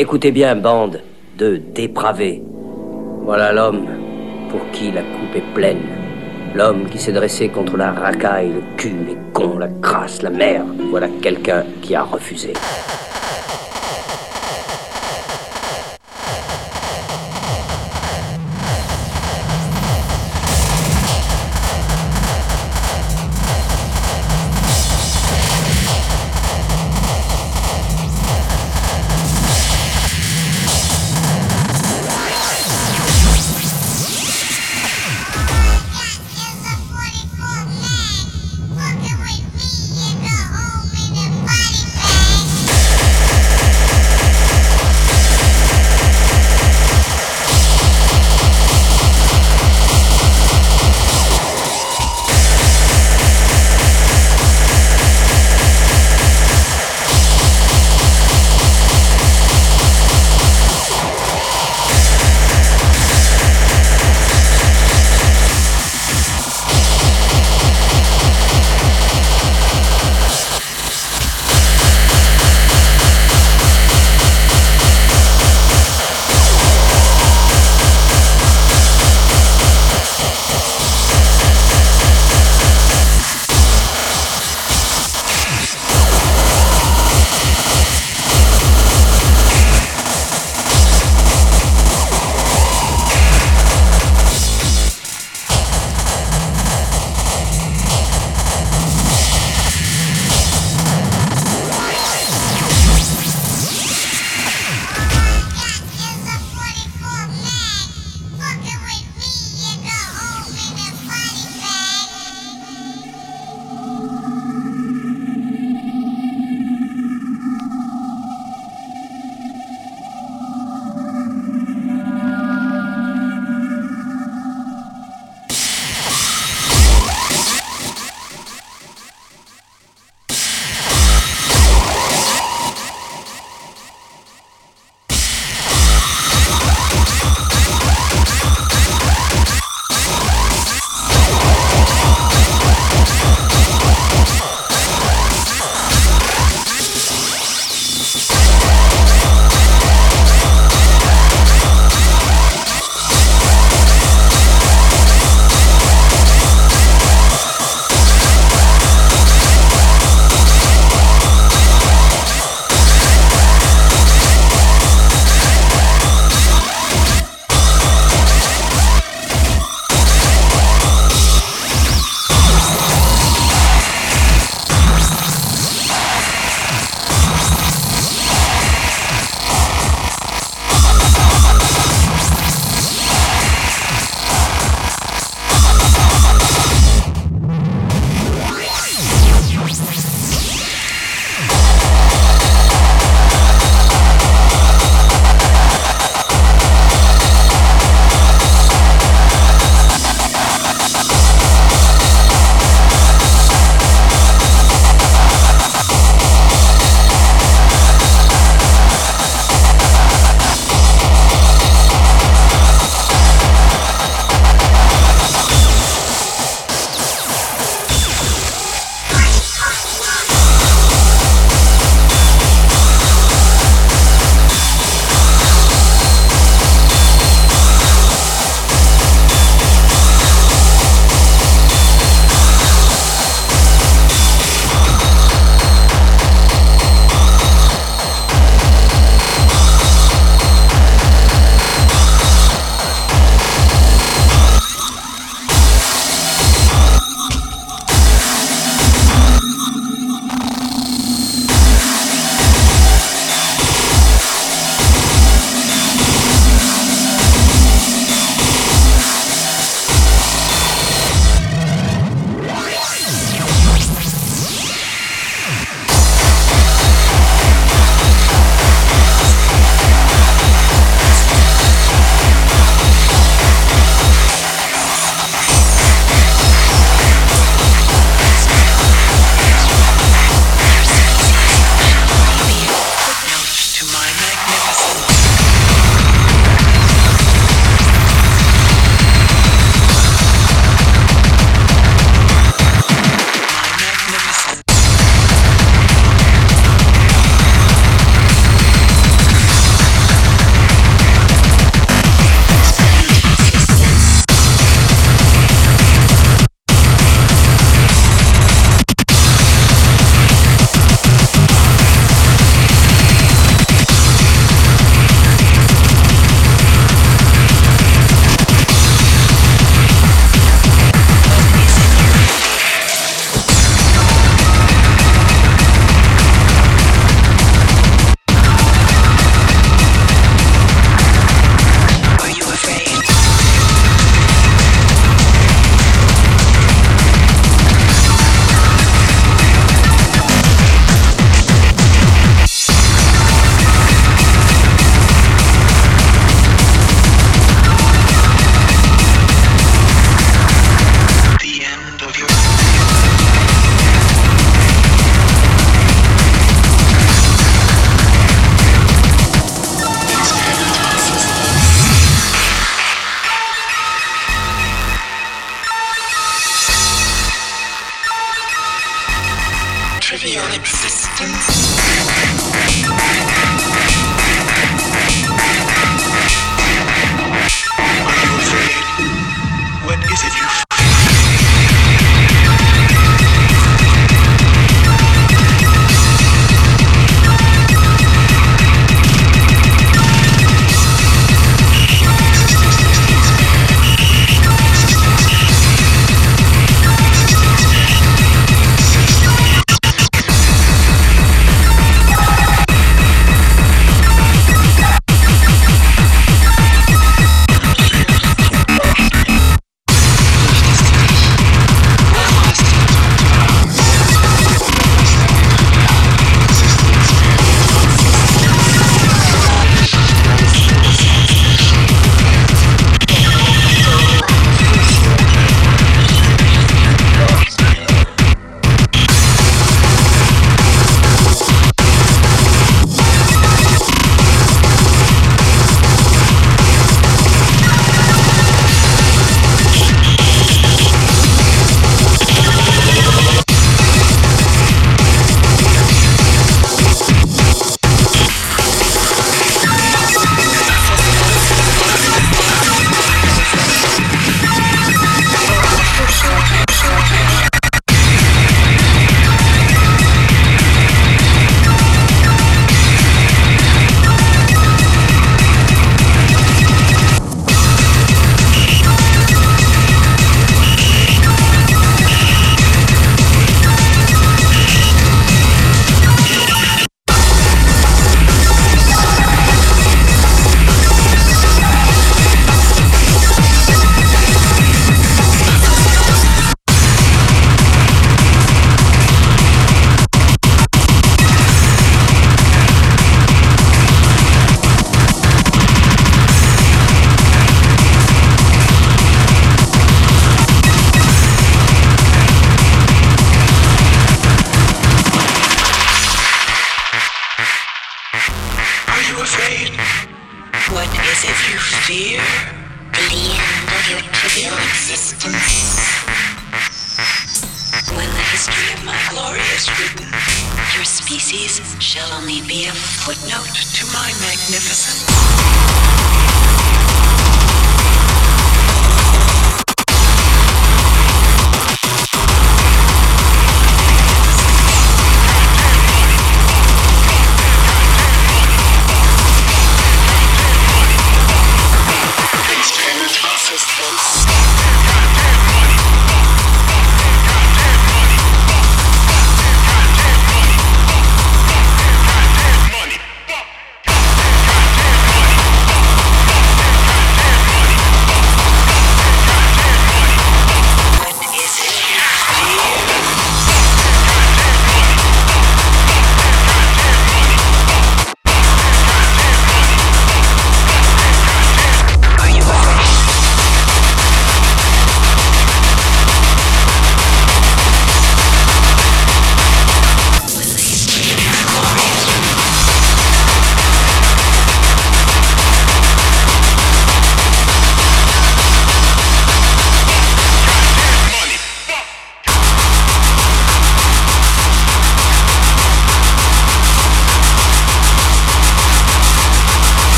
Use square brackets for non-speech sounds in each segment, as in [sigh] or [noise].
Écoutez bien, bande de dépravés. Voilà l'homme pour qui la coupe est pleine. L'homme qui s'est dressé contre la racaille, le cul, les cons, la crasse, la merde. Voilà quelqu'un qui a refusé.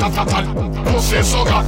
fatal, fatal, fatal. No se soga,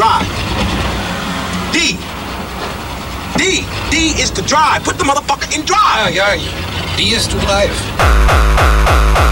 drive. D. D. D is to drive. Put the motherfucker in drive. Aye, yeah, D is to drive.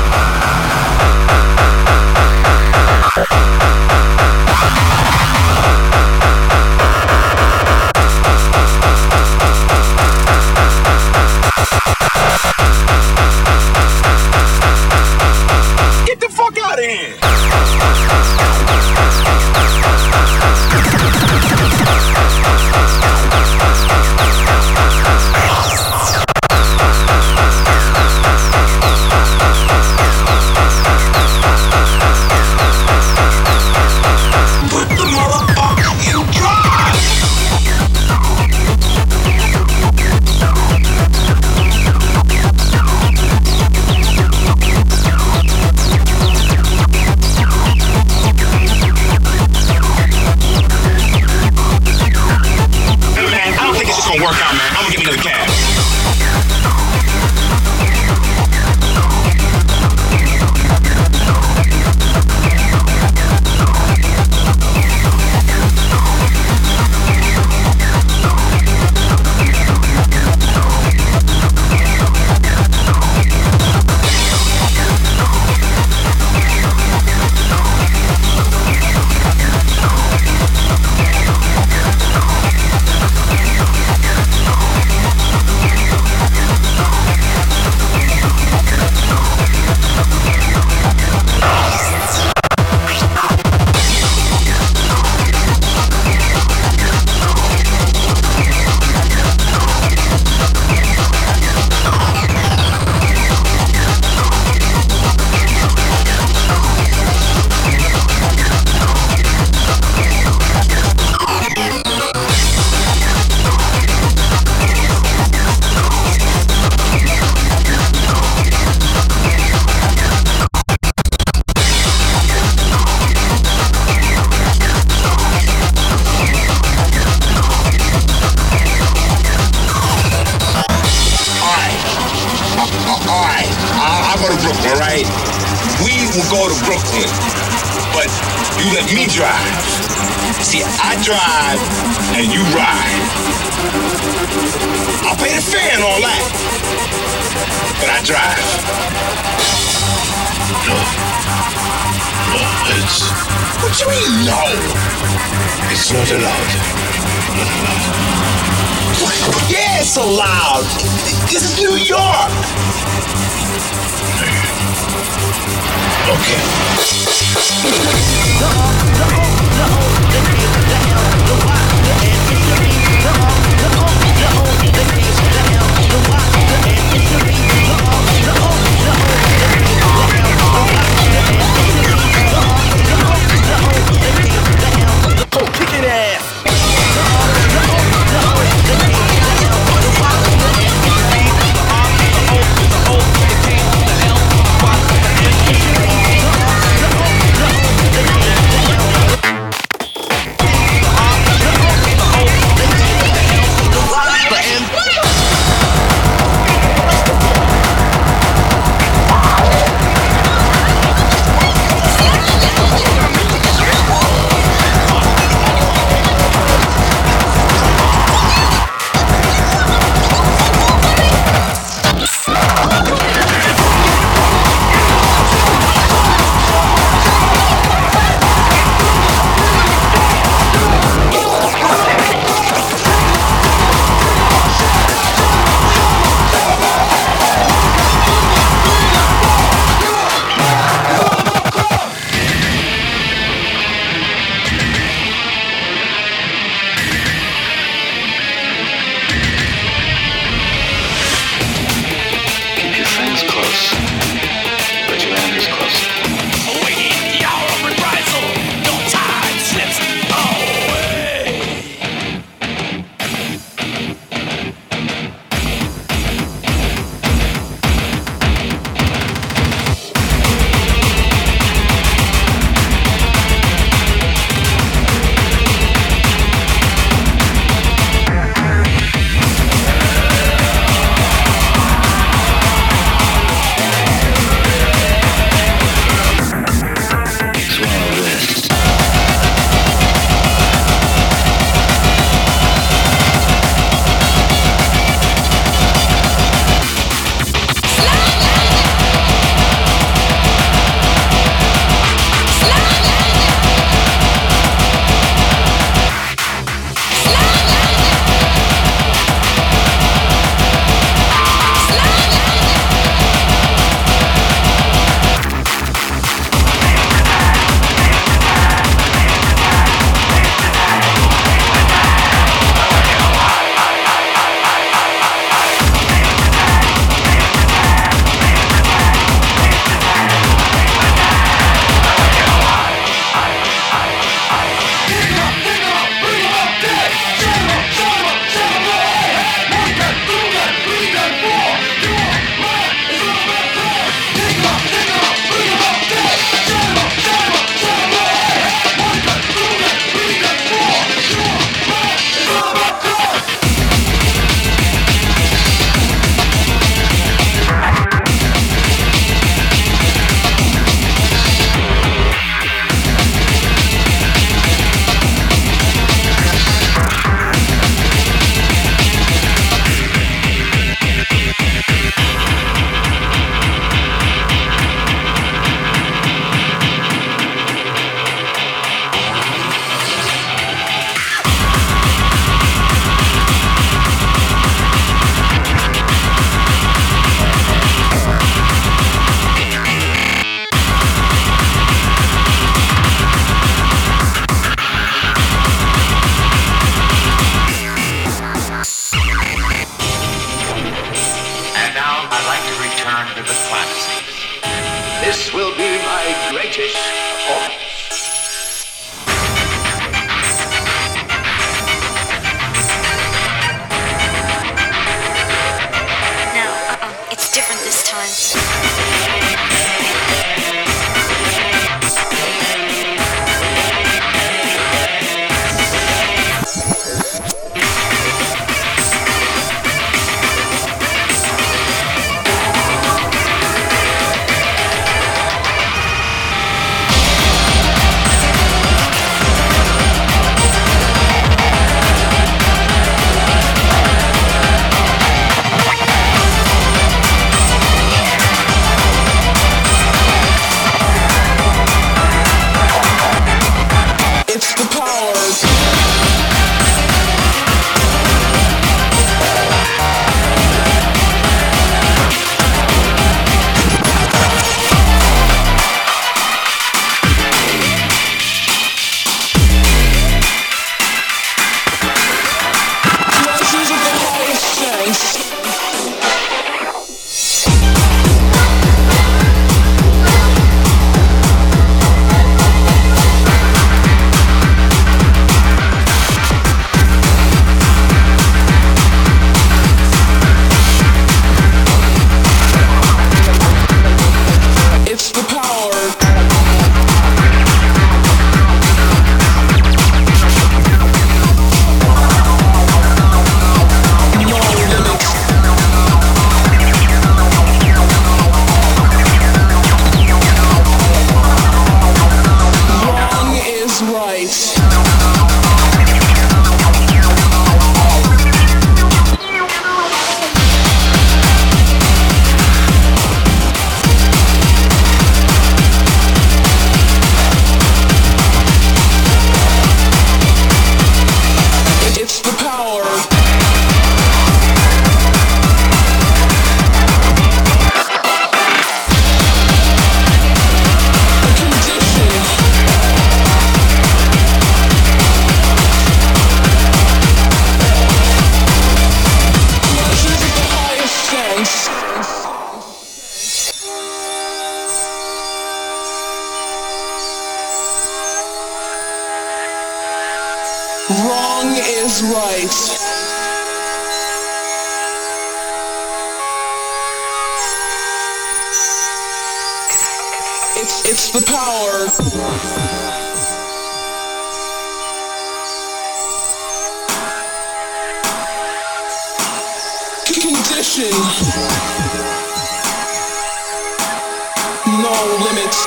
Limits.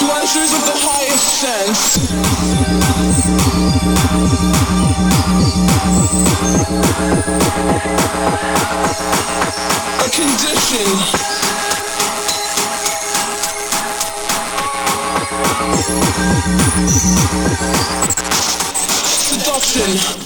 Pleasures of the highest sense. A condition. Seduction.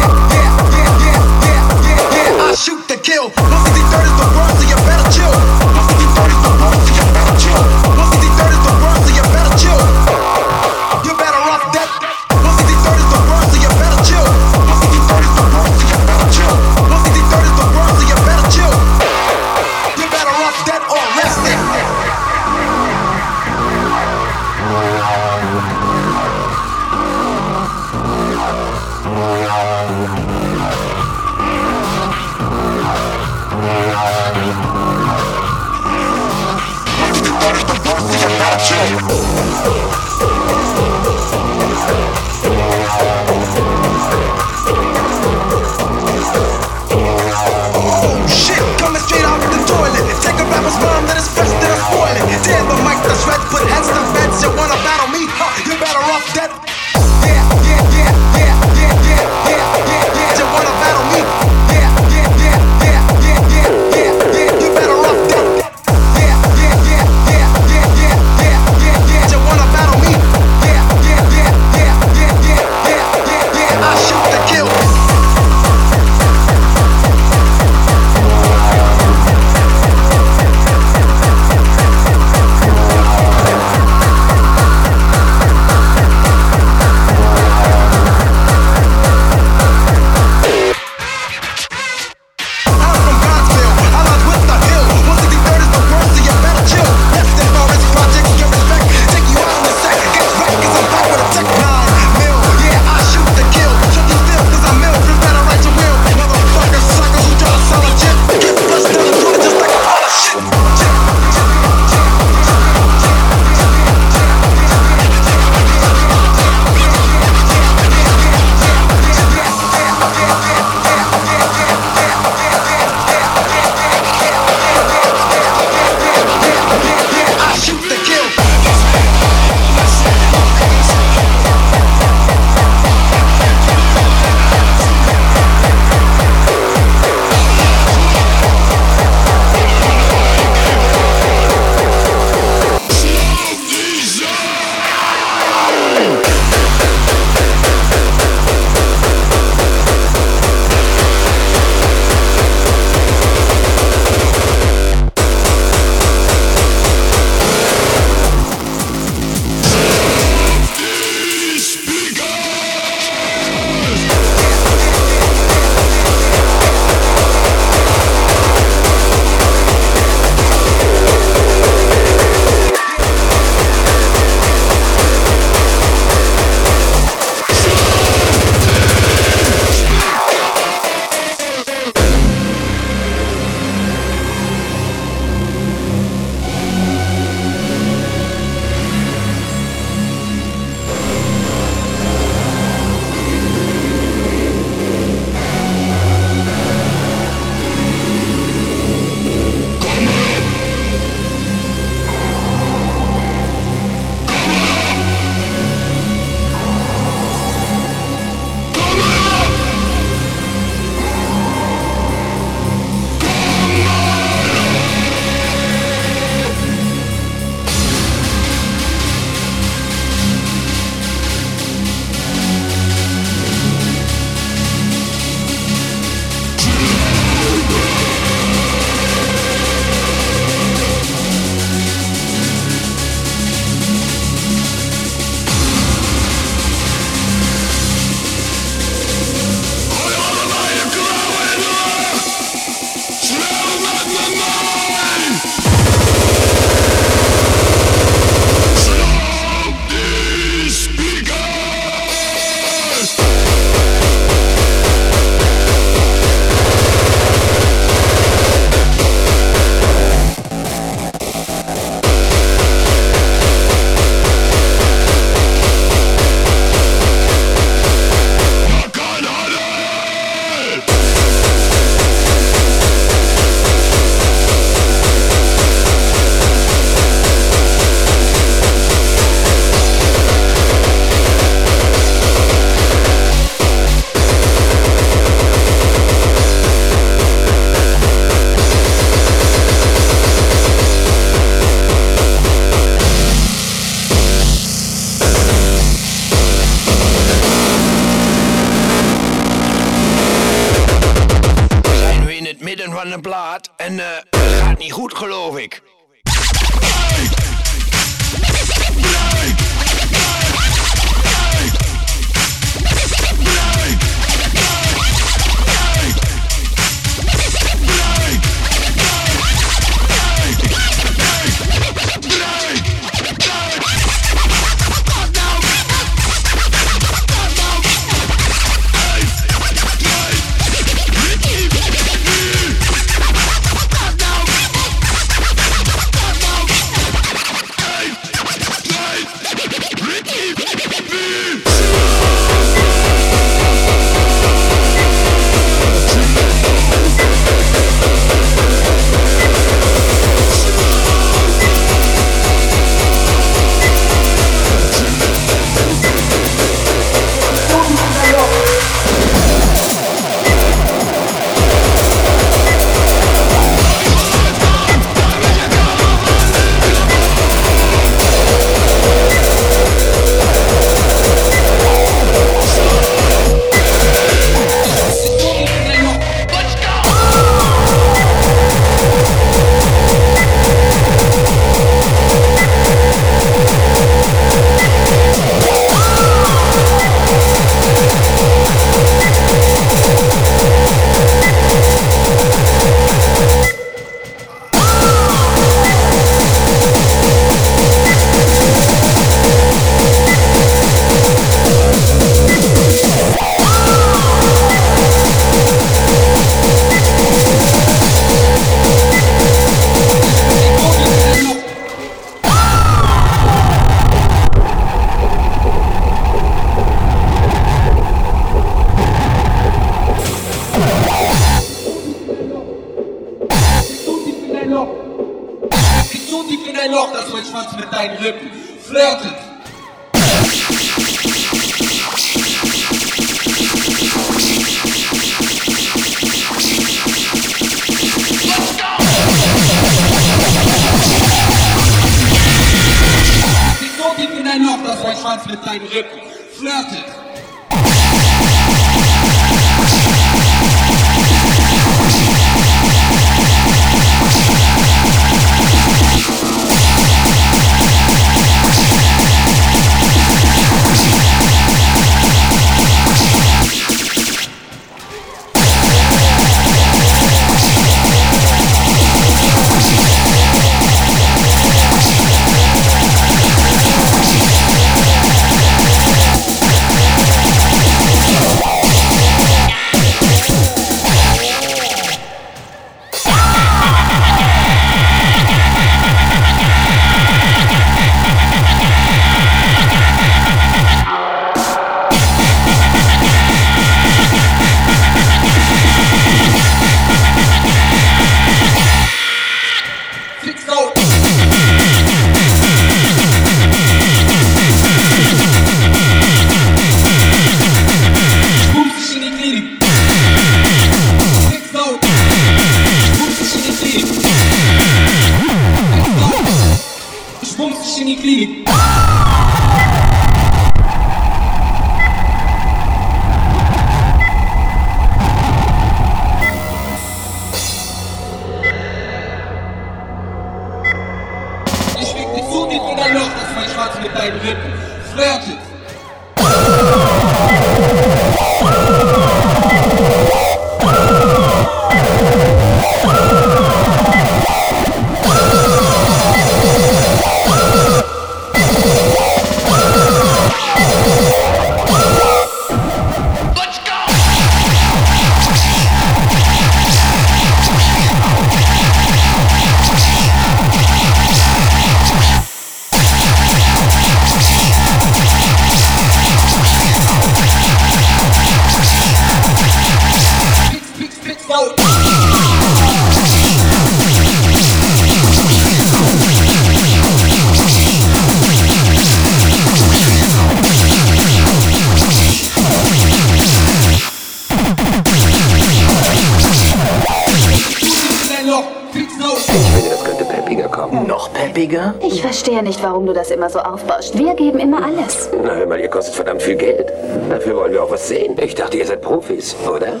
das immer so aufbauscht. Wir geben immer alles. Na, hör mal, ihr kostet verdammt viel Geld. Dafür wollen wir auch was sehen. Ich dachte, ihr seid Profis, oder?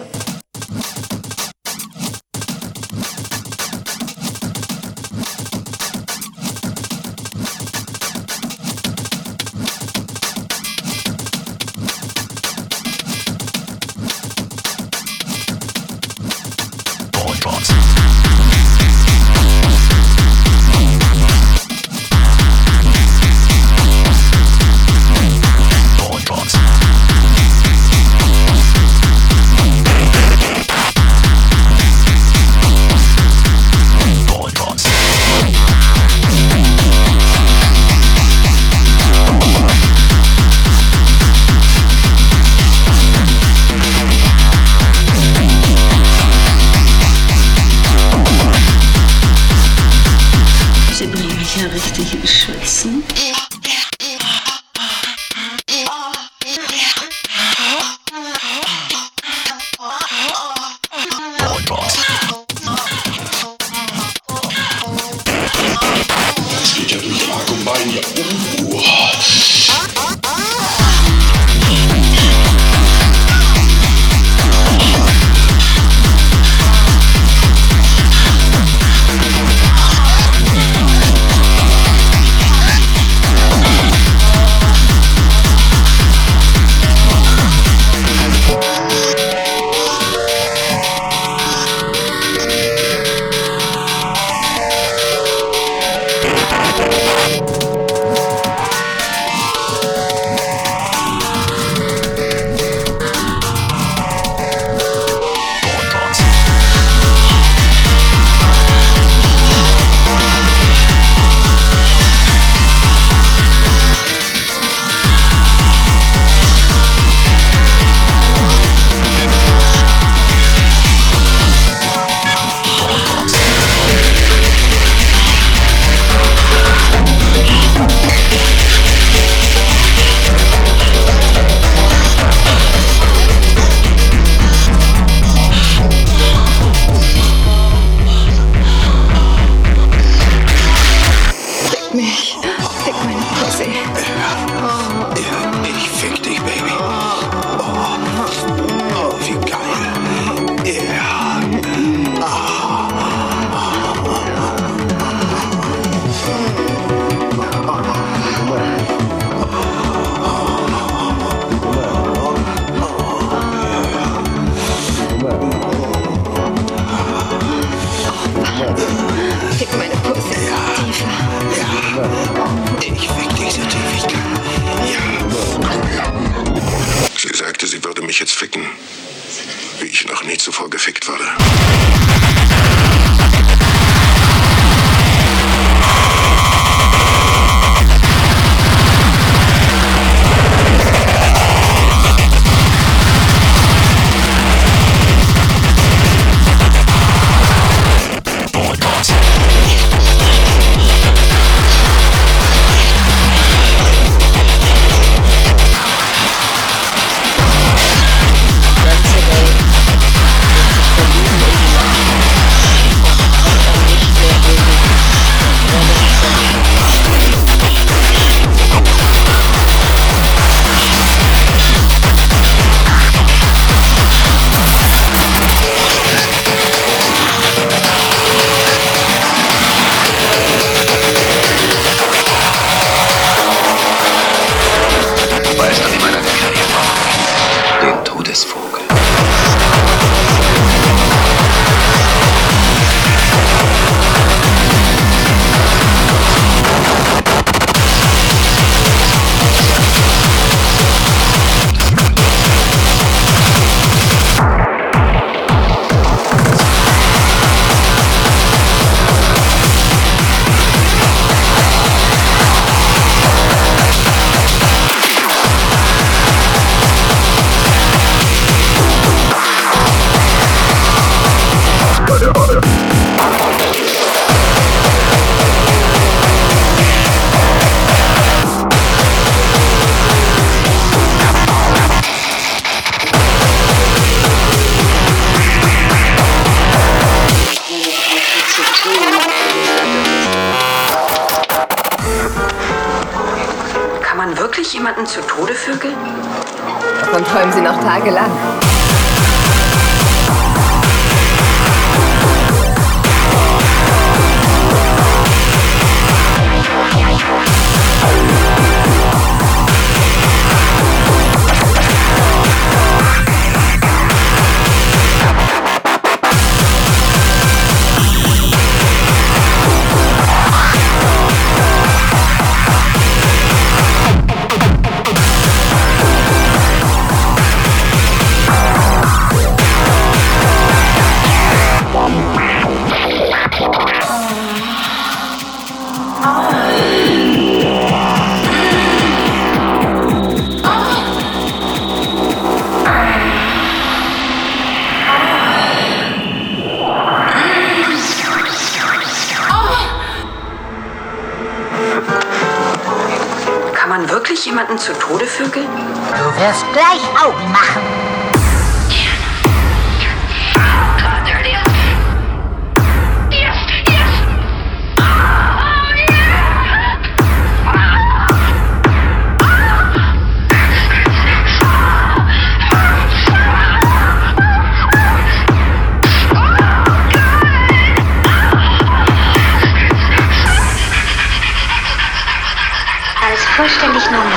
vollständig normal. [laughs]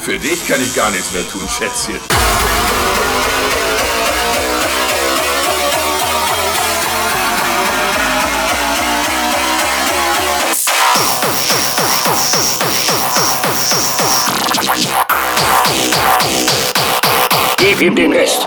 Für dich kann ich gar nichts mehr tun, Schätzchen. Gib ihm den Rest.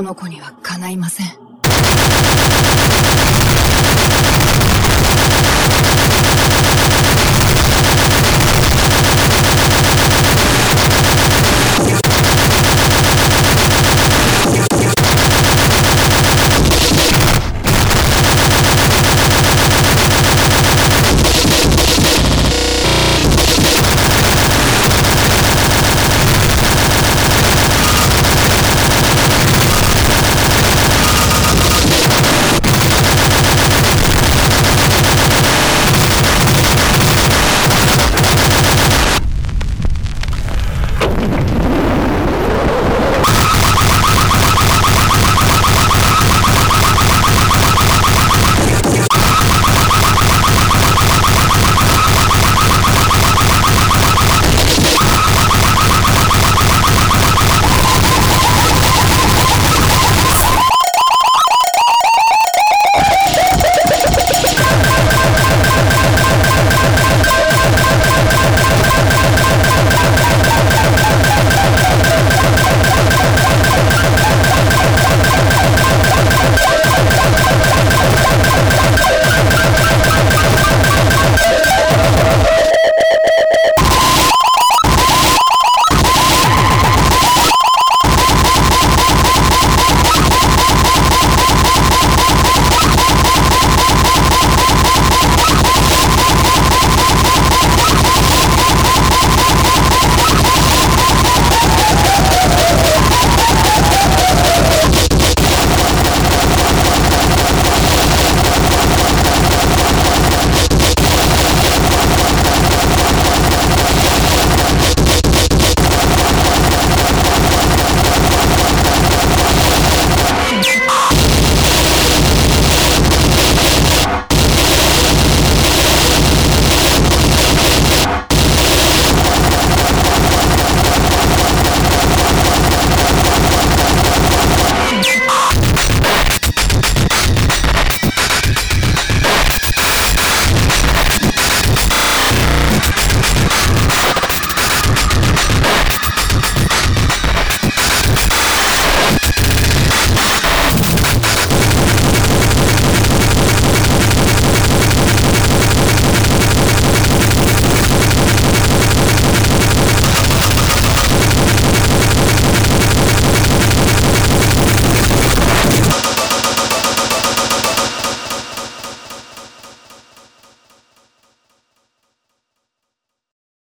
この子にはかないません。